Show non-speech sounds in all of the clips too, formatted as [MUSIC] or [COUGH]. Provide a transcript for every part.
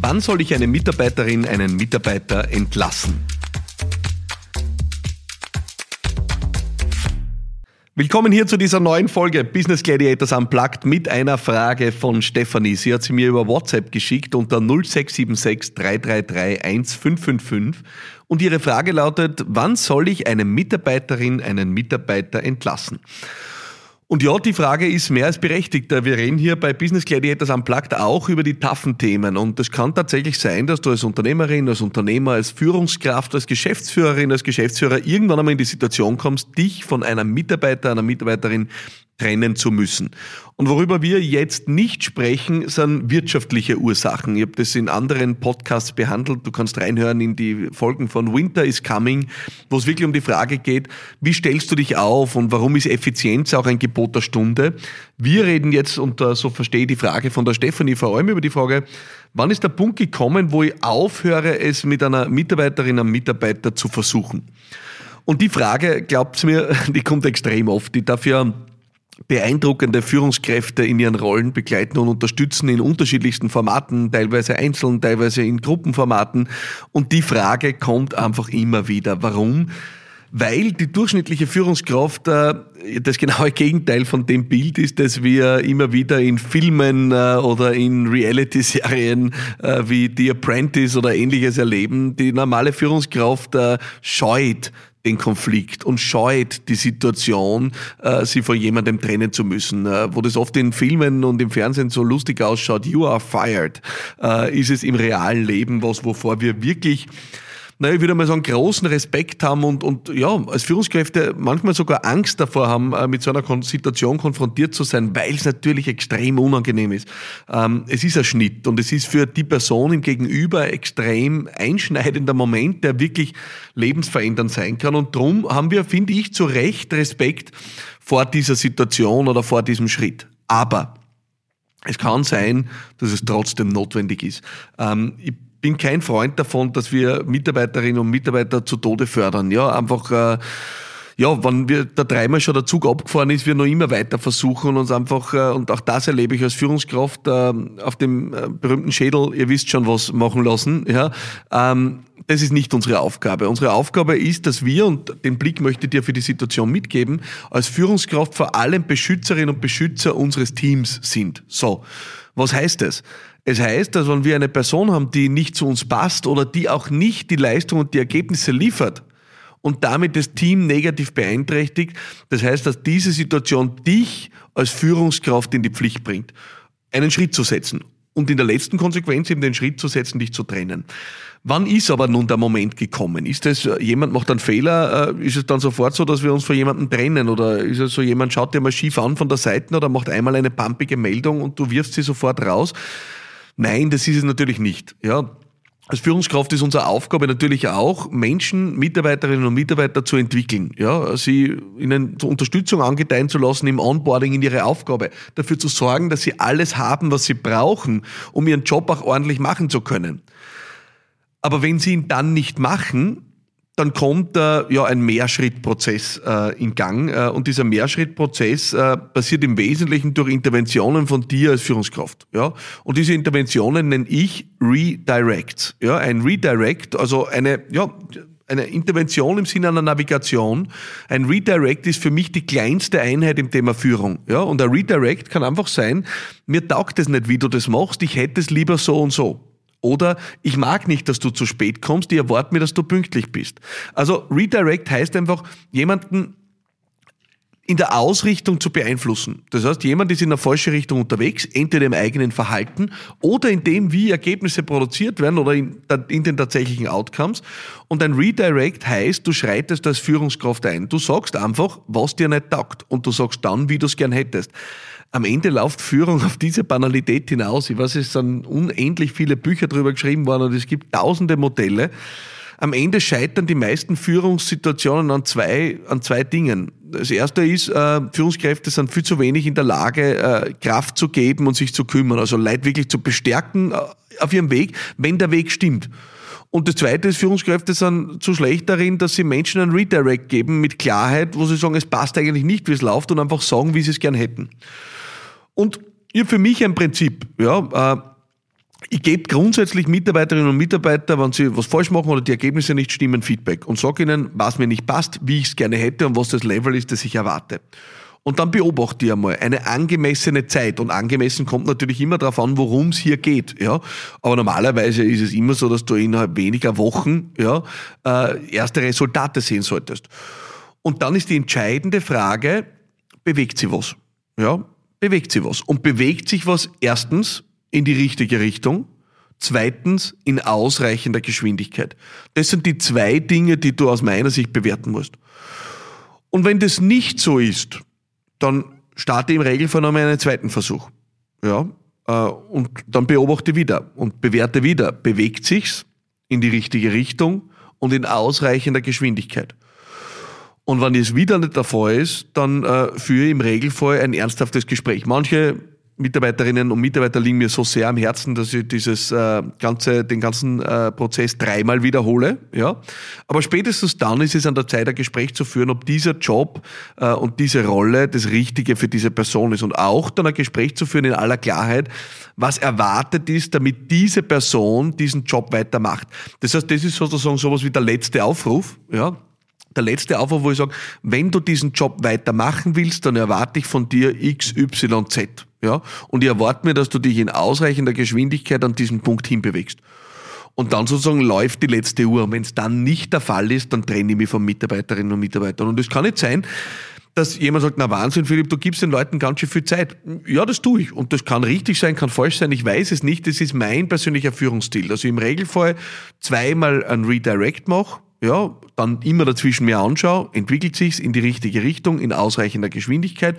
Wann soll ich eine Mitarbeiterin, einen Mitarbeiter entlassen? Willkommen hier zu dieser neuen Folge Business Gladiators Unplugged mit einer Frage von Stefanie. Sie hat sie mir über WhatsApp geschickt unter 0676 333 1555 und ihre Frage lautet, wann soll ich eine Mitarbeiterin, einen Mitarbeiter entlassen? Und ja, die Frage ist mehr als berechtigt. Wir reden hier bei Business Gladiators Unplugged auch über die taffen Themen. Und es kann tatsächlich sein, dass du als Unternehmerin, als Unternehmer, als Führungskraft, als Geschäftsführerin, als Geschäftsführer irgendwann einmal in die Situation kommst, dich von einem Mitarbeiter, einer Mitarbeiterin trennen zu müssen. Und worüber wir jetzt nicht sprechen, sind wirtschaftliche Ursachen. Ich habe das in anderen Podcasts behandelt. Du kannst reinhören in die Folgen von Winter is Coming, wo es wirklich um die Frage geht, wie stellst du dich auf und warum ist Effizienz auch ein Gebot der Stunde. Wir reden jetzt, und so verstehe ich die Frage von der Stefanie vor allem über die Frage, wann ist der Punkt gekommen, wo ich aufhöre, es mit einer Mitarbeiterin, einem Mitarbeiter zu versuchen? Und die Frage, glaubt mir, [LAUGHS] die kommt extrem oft. Ich darf ja beeindruckende Führungskräfte in ihren Rollen begleiten und unterstützen in unterschiedlichsten Formaten, teilweise einzeln, teilweise in Gruppenformaten. Und die Frage kommt einfach immer wieder. Warum? Weil die durchschnittliche Führungskraft äh, das genaue Gegenteil von dem Bild ist, das wir immer wieder in Filmen äh, oder in Reality-Serien äh, wie The Apprentice oder ähnliches erleben. Die normale Führungskraft äh, scheut den Konflikt und scheut die Situation, äh, sie von jemandem trennen zu müssen. Äh, wo das oft in Filmen und im Fernsehen so lustig ausschaut, you are fired, äh, ist es im realen Leben was, wovor wir wirklich naja, ich würde mal sagen, großen Respekt haben und, und ja, als Führungskräfte manchmal sogar Angst davor haben, äh, mit so einer Situation konfrontiert zu sein, weil es natürlich extrem unangenehm ist. Ähm, es ist ein Schnitt und es ist für die Person im Gegenüber extrem einschneidender Moment, der wirklich lebensverändernd sein kann. Und darum haben wir, finde ich, zu Recht Respekt vor dieser Situation oder vor diesem Schritt. Aber es kann sein, dass es trotzdem notwendig ist. Ähm, ich bin kein Freund davon, dass wir Mitarbeiterinnen und Mitarbeiter zu Tode fördern. Ja, einfach, äh, ja, wenn wir da dreimal schon der Zug abgefahren ist, wir noch immer weiter versuchen und uns einfach, äh, und auch das erlebe ich als Führungskraft, äh, auf dem äh, berühmten Schädel, ihr wisst schon was, machen lassen. Ja, ähm, das ist nicht unsere Aufgabe. Unsere Aufgabe ist, dass wir, und den Blick möchte ich dir für die Situation mitgeben, als Führungskraft vor allem Beschützerinnen und Beschützer unseres Teams sind. So, was heißt das? Es heißt, dass wenn wir eine Person haben, die nicht zu uns passt oder die auch nicht die Leistung und die Ergebnisse liefert und damit das Team negativ beeinträchtigt, das heißt, dass diese Situation dich als Führungskraft in die Pflicht bringt, einen Schritt zu setzen und in der letzten Konsequenz eben den Schritt zu setzen, dich zu trennen. Wann ist aber nun der Moment gekommen? Ist es, jemand macht einen Fehler, äh, ist es dann sofort so, dass wir uns von jemandem trennen? Oder ist es so, jemand schaut dir mal schief an von der Seite oder macht einmal eine pumpige Meldung und du wirfst sie sofort raus? Nein, das ist es natürlich nicht. Ja, als Führungskraft ist unsere Aufgabe natürlich auch, Menschen, Mitarbeiterinnen und Mitarbeiter zu entwickeln, ja, sie ihnen Unterstützung angedeihen zu lassen im Onboarding in ihre Aufgabe, dafür zu sorgen, dass sie alles haben, was sie brauchen, um ihren Job auch ordentlich machen zu können. Aber wenn sie ihn dann nicht machen, dann kommt äh, ja ein Mehrschrittprozess äh, in Gang. Äh, und dieser Mehrschrittprozess äh, passiert im Wesentlichen durch Interventionen von dir als Führungskraft. Ja? Und diese Interventionen nenne ich Redirects. Ja? Ein Redirect, also eine, ja, eine Intervention im Sinne einer Navigation. Ein Redirect ist für mich die kleinste Einheit im Thema Führung. Ja? Und ein Redirect kann einfach sein, mir taugt es nicht, wie du das machst, ich hätte es lieber so und so. Oder ich mag nicht, dass du zu spät kommst, die erwarten mir, dass du pünktlich bist. Also Redirect heißt einfach, jemanden in der Ausrichtung zu beeinflussen. Das heißt, jemand ist in eine falsche Richtung unterwegs, entweder im eigenen Verhalten oder in dem, wie Ergebnisse produziert werden oder in, in, den tatsächlichen Outcomes. Und ein Redirect heißt, du schreitest als Führungskraft ein. Du sagst einfach, was dir nicht taugt und du sagst dann, wie du es gern hättest am Ende läuft Führung auf diese Banalität hinaus. Ich weiß, es sind unendlich viele Bücher darüber geschrieben worden und es gibt tausende Modelle. Am Ende scheitern die meisten Führungssituationen an zwei, an zwei Dingen. Das erste ist, äh, Führungskräfte sind viel zu wenig in der Lage, äh, Kraft zu geben und sich zu kümmern. Also Leute wirklich zu bestärken äh, auf ihrem Weg, wenn der Weg stimmt. Und das Zweite ist, Führungskräfte sind zu schlecht darin, dass sie Menschen einen Redirect geben mit Klarheit, wo sie sagen, es passt eigentlich nicht, wie es läuft und einfach sagen, wie sie es gern hätten. Und ihr für mich ein Prinzip, ja, äh, ich gebe grundsätzlich Mitarbeiterinnen und Mitarbeiter, wenn sie was falsch machen oder die Ergebnisse nicht stimmen, Feedback und sage ihnen, was mir nicht passt, wie ich es gerne hätte und was das Level ist, das ich erwarte. Und dann beobachte ich einmal eine angemessene Zeit. Und angemessen kommt natürlich immer darauf an, worum es hier geht. Ja? Aber normalerweise ist es immer so, dass du innerhalb weniger Wochen ja, äh, erste Resultate sehen solltest. Und dann ist die entscheidende Frage, bewegt sie was? Ja, bewegt sie was? Und bewegt sich was erstens in die richtige Richtung, zweitens in ausreichender Geschwindigkeit. Das sind die zwei Dinge, die du aus meiner Sicht bewerten musst. Und wenn das nicht so ist, dann starte im Regelfall nochmal einen zweiten Versuch. Ja, äh, und dann beobachte wieder und bewerte wieder. Bewegt sich's in die richtige Richtung und in ausreichender Geschwindigkeit. Und wenn es wieder nicht der Fall ist, dann äh, führe im Regelfall ein ernsthaftes Gespräch. Manche Mitarbeiterinnen und Mitarbeiter liegen mir so sehr am Herzen, dass ich dieses äh, ganze, den ganzen äh, Prozess dreimal wiederhole. Ja, aber spätestens dann ist es an der Zeit, ein Gespräch zu führen, ob dieser Job äh, und diese Rolle das Richtige für diese Person ist und auch dann ein Gespräch zu führen in aller Klarheit, was erwartet ist, damit diese Person diesen Job weitermacht. Das heißt, das ist sozusagen sowas wie der letzte Aufruf. Ja, der letzte Aufruf, wo ich sage, wenn du diesen Job weitermachen willst, dann erwarte ich von dir X, Y, Z. Ja? Und ich erwarte mir, dass du dich in ausreichender Geschwindigkeit an diesen Punkt hinbewegst. Und dann sozusagen läuft die letzte Uhr. Und wenn es dann nicht der Fall ist, dann trenne ich mich von Mitarbeiterinnen und Mitarbeitern. Und es kann nicht sein, dass jemand sagt, na Wahnsinn, Philipp, du gibst den Leuten ganz schön viel Zeit. Ja, das tue ich. Und das kann richtig sein, kann falsch sein. Ich weiß es nicht. Das ist mein persönlicher Führungsstil. Also im Regelfall zweimal ein Redirect mache, ja, dann immer dazwischen mir anschaue, entwickelt sich's in die richtige Richtung, in ausreichender Geschwindigkeit.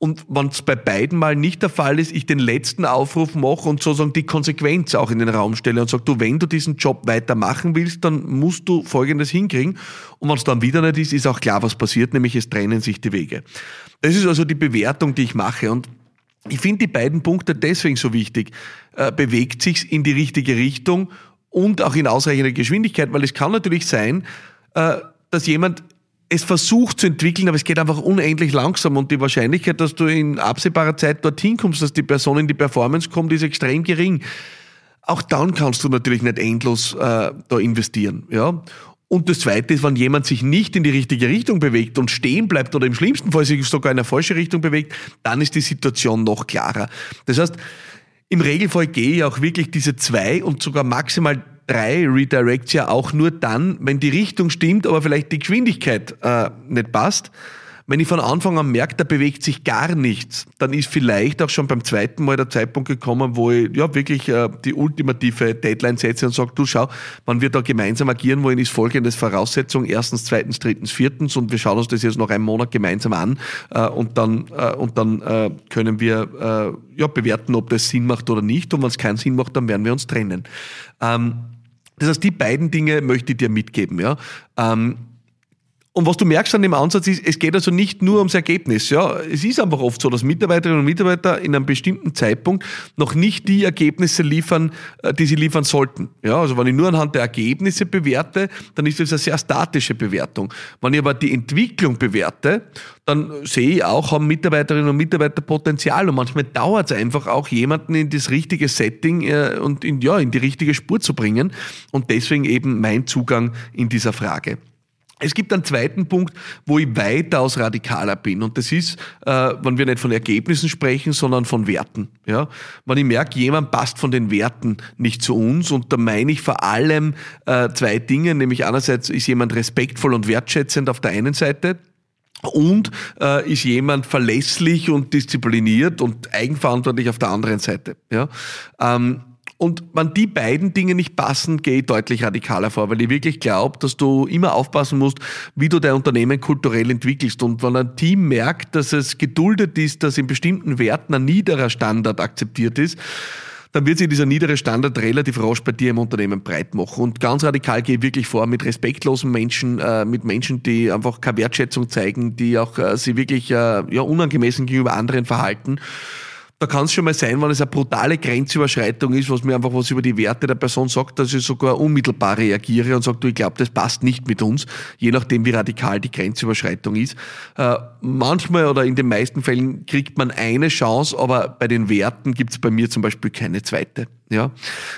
Und wenn es bei beiden mal nicht der Fall ist, ich den letzten Aufruf mache und sozusagen die Konsequenz auch in den Raum stelle und sage, du, wenn du diesen Job weitermachen willst, dann musst du Folgendes hinkriegen. Und wenn es dann wieder nicht ist, ist auch klar, was passiert, nämlich es trennen sich die Wege. Das ist also die Bewertung, die ich mache. Und ich finde die beiden Punkte deswegen so wichtig. Äh, bewegt sich's in die richtige Richtung und auch in ausreichender Geschwindigkeit, weil es kann natürlich sein, äh, dass jemand es versucht zu entwickeln, aber es geht einfach unendlich langsam und die Wahrscheinlichkeit, dass du in absehbarer Zeit dorthin kommst, dass die Person in die Performance kommt, ist extrem gering. Auch dann kannst du natürlich nicht endlos äh, da investieren. Ja? Und das Zweite ist, wenn jemand sich nicht in die richtige Richtung bewegt und stehen bleibt oder im schlimmsten Fall sich sogar in eine falsche Richtung bewegt, dann ist die Situation noch klarer. Das heißt, im Regelfall gehe ich auch wirklich diese zwei und sogar maximal drei Redirects ja auch nur dann, wenn die Richtung stimmt, aber vielleicht die Geschwindigkeit äh, nicht passt. Wenn ich von Anfang an merke, da bewegt sich gar nichts, dann ist vielleicht auch schon beim zweiten Mal der Zeitpunkt gekommen, wo ich ja wirklich äh, die ultimative Deadline setze und sage, du schau, wenn wir da gemeinsam agieren wollen, ist folgendes Voraussetzung, erstens, zweitens, drittens, viertens und wir schauen uns das jetzt noch einen Monat gemeinsam an äh, und dann, äh, und dann äh, können wir äh, ja, bewerten, ob das Sinn macht oder nicht und wenn es keinen Sinn macht, dann werden wir uns trennen. Ähm, das heißt, die beiden Dinge möchte ich dir mitgeben. Ja. Ähm, und was du merkst an dem Ansatz ist, es geht also nicht nur ums Ergebnis. Ja, es ist einfach oft so, dass Mitarbeiterinnen und Mitarbeiter in einem bestimmten Zeitpunkt noch nicht die Ergebnisse liefern, äh, die sie liefern sollten. Ja, also wenn ich nur anhand der Ergebnisse bewerte, dann ist das eine sehr statische Bewertung. Wenn ich aber die Entwicklung bewerte, dann sehe ich auch, haben Mitarbeiterinnen und Mitarbeiter Potenzial und manchmal dauert es einfach auch, jemanden in das richtige Setting äh, und in, ja, in die richtige Spur zu bringen. Und deswegen eben mein Zugang in dieser Frage. Es gibt einen zweiten Punkt, wo ich weitaus radikaler bin. Und das ist, äh, wenn wir nicht von Ergebnissen sprechen, sondern von Werten. Ja? Wenn ich merke, jemand passt von den Werten nicht zu uns, und da meine ich vor allem äh, zwei Dinge, nämlich einerseits ist jemand respektvoll und wertschätzend auf der einen Seite, und äh, ist jemand verlässlich und diszipliniert und eigenverantwortlich auf der anderen Seite. Ja? Ähm, und wenn die beiden Dinge nicht passen, gehe ich deutlich radikaler vor, weil ich wirklich glaube, dass du immer aufpassen musst, wie du dein Unternehmen kulturell entwickelst. Und wenn ein Team merkt, dass es geduldet ist, dass in bestimmten Werten ein niederer Standard akzeptiert ist, dann wird sich dieser niedere Standard relativ rasch bei dir im Unternehmen breit machen. Und ganz radikal gehe ich wirklich vor mit respektlosen Menschen, äh, mit Menschen, die einfach keine Wertschätzung zeigen, die auch äh, sie wirklich äh, ja, unangemessen gegenüber anderen verhalten da kann es schon mal sein, wenn es eine brutale Grenzüberschreitung ist, was mir einfach was über die Werte der Person sagt, dass ich sogar unmittelbar reagiere und sage, du, ich glaube, das passt nicht mit uns, je nachdem, wie radikal die Grenzüberschreitung ist. Äh, manchmal oder in den meisten Fällen kriegt man eine Chance, aber bei den Werten gibt es bei mir zum Beispiel keine zweite. Ja,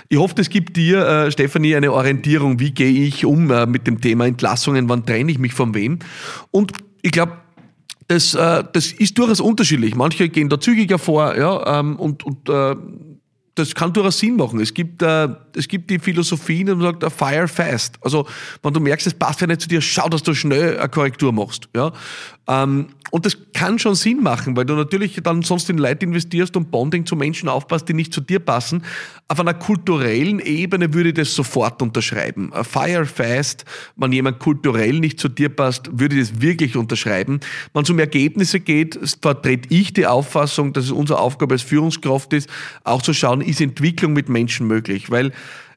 ich hoffe, es gibt dir, äh, Stefanie, eine Orientierung, wie gehe ich um äh, mit dem Thema Entlassungen, wann trenne ich mich von wem. Und ich glaube, das, äh, das ist durchaus unterschiedlich. Manche gehen da zügiger vor, ja, ähm, und, und äh, das kann durchaus Sinn machen. Es gibt, äh, es gibt die Philosophie, die sagt, uh, fire fast. Also, wenn du merkst, es passt ja nicht zu dir, schau, dass du schnell eine Korrektur machst. Ja? Ähm, und das kann schon Sinn machen, weil du natürlich dann sonst in Leute investierst und Bonding zu Menschen aufpasst, die nicht zu dir passen. Auf einer kulturellen Ebene würde ich das sofort unterschreiben. Fire fast, wenn jemand kulturell nicht zu dir passt, würde ich das wirklich unterschreiben. Wenn es um Ergebnisse geht, vertrete ich die Auffassung, dass es unsere Aufgabe als Führungskraft ist, auch zu schauen, ist Entwicklung mit Menschen möglich? Weil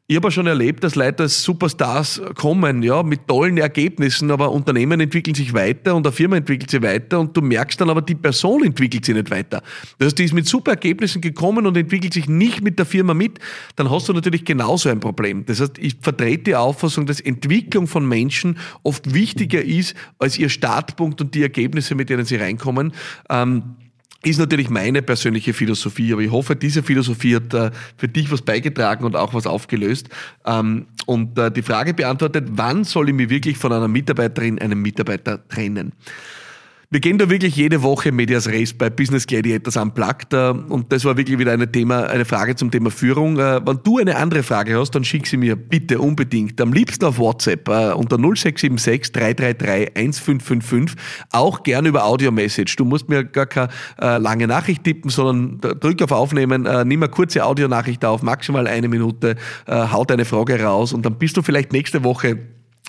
ich habe schon erlebt, dass Leute als Superstars kommen, ja, mit tollen Ergebnissen, aber Unternehmen entwickeln sich weiter und eine Firma entwickelt sich weiter und du merkst dann aber, die Person entwickelt sich nicht weiter. Das heißt, die ist mit super Ergebnissen gekommen und entwickelt sich nicht mit der Firma mit, dann hast du natürlich genauso ein Problem. Das heißt, ich vertrete die Auffassung, dass Entwicklung von Menschen oft wichtiger ist als ihr Startpunkt und die Ergebnisse, mit denen sie reinkommen. Ähm, ist natürlich meine persönliche Philosophie, aber ich hoffe, diese Philosophie hat äh, für dich was beigetragen und auch was aufgelöst ähm, und äh, die Frage beantwortet, wann soll ich mich wirklich von einer Mitarbeiterin, einem Mitarbeiter trennen? Wir gehen da wirklich jede Woche Medias Race bei Business Gladiators Unplugged äh, und das war wirklich wieder eine, Thema, eine Frage zum Thema Führung. Äh, wenn du eine andere Frage hast, dann schick sie mir bitte unbedingt. Am liebsten auf WhatsApp äh, unter 0676 333 1555. Auch gerne über Audio-Message. Du musst mir gar keine lange Nachricht tippen, sondern drück auf Aufnehmen, nimm eine kurze Audionachricht auf, maximal eine Minute, haut eine Frage raus und dann bist du vielleicht nächste Woche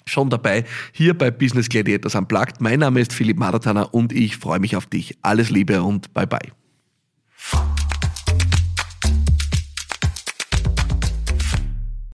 schon dabei hier bei Business Gladiators Unplugged. Mein Name ist Philipp Maratana und ich freue mich auf dich. Alles Liebe und bye bye.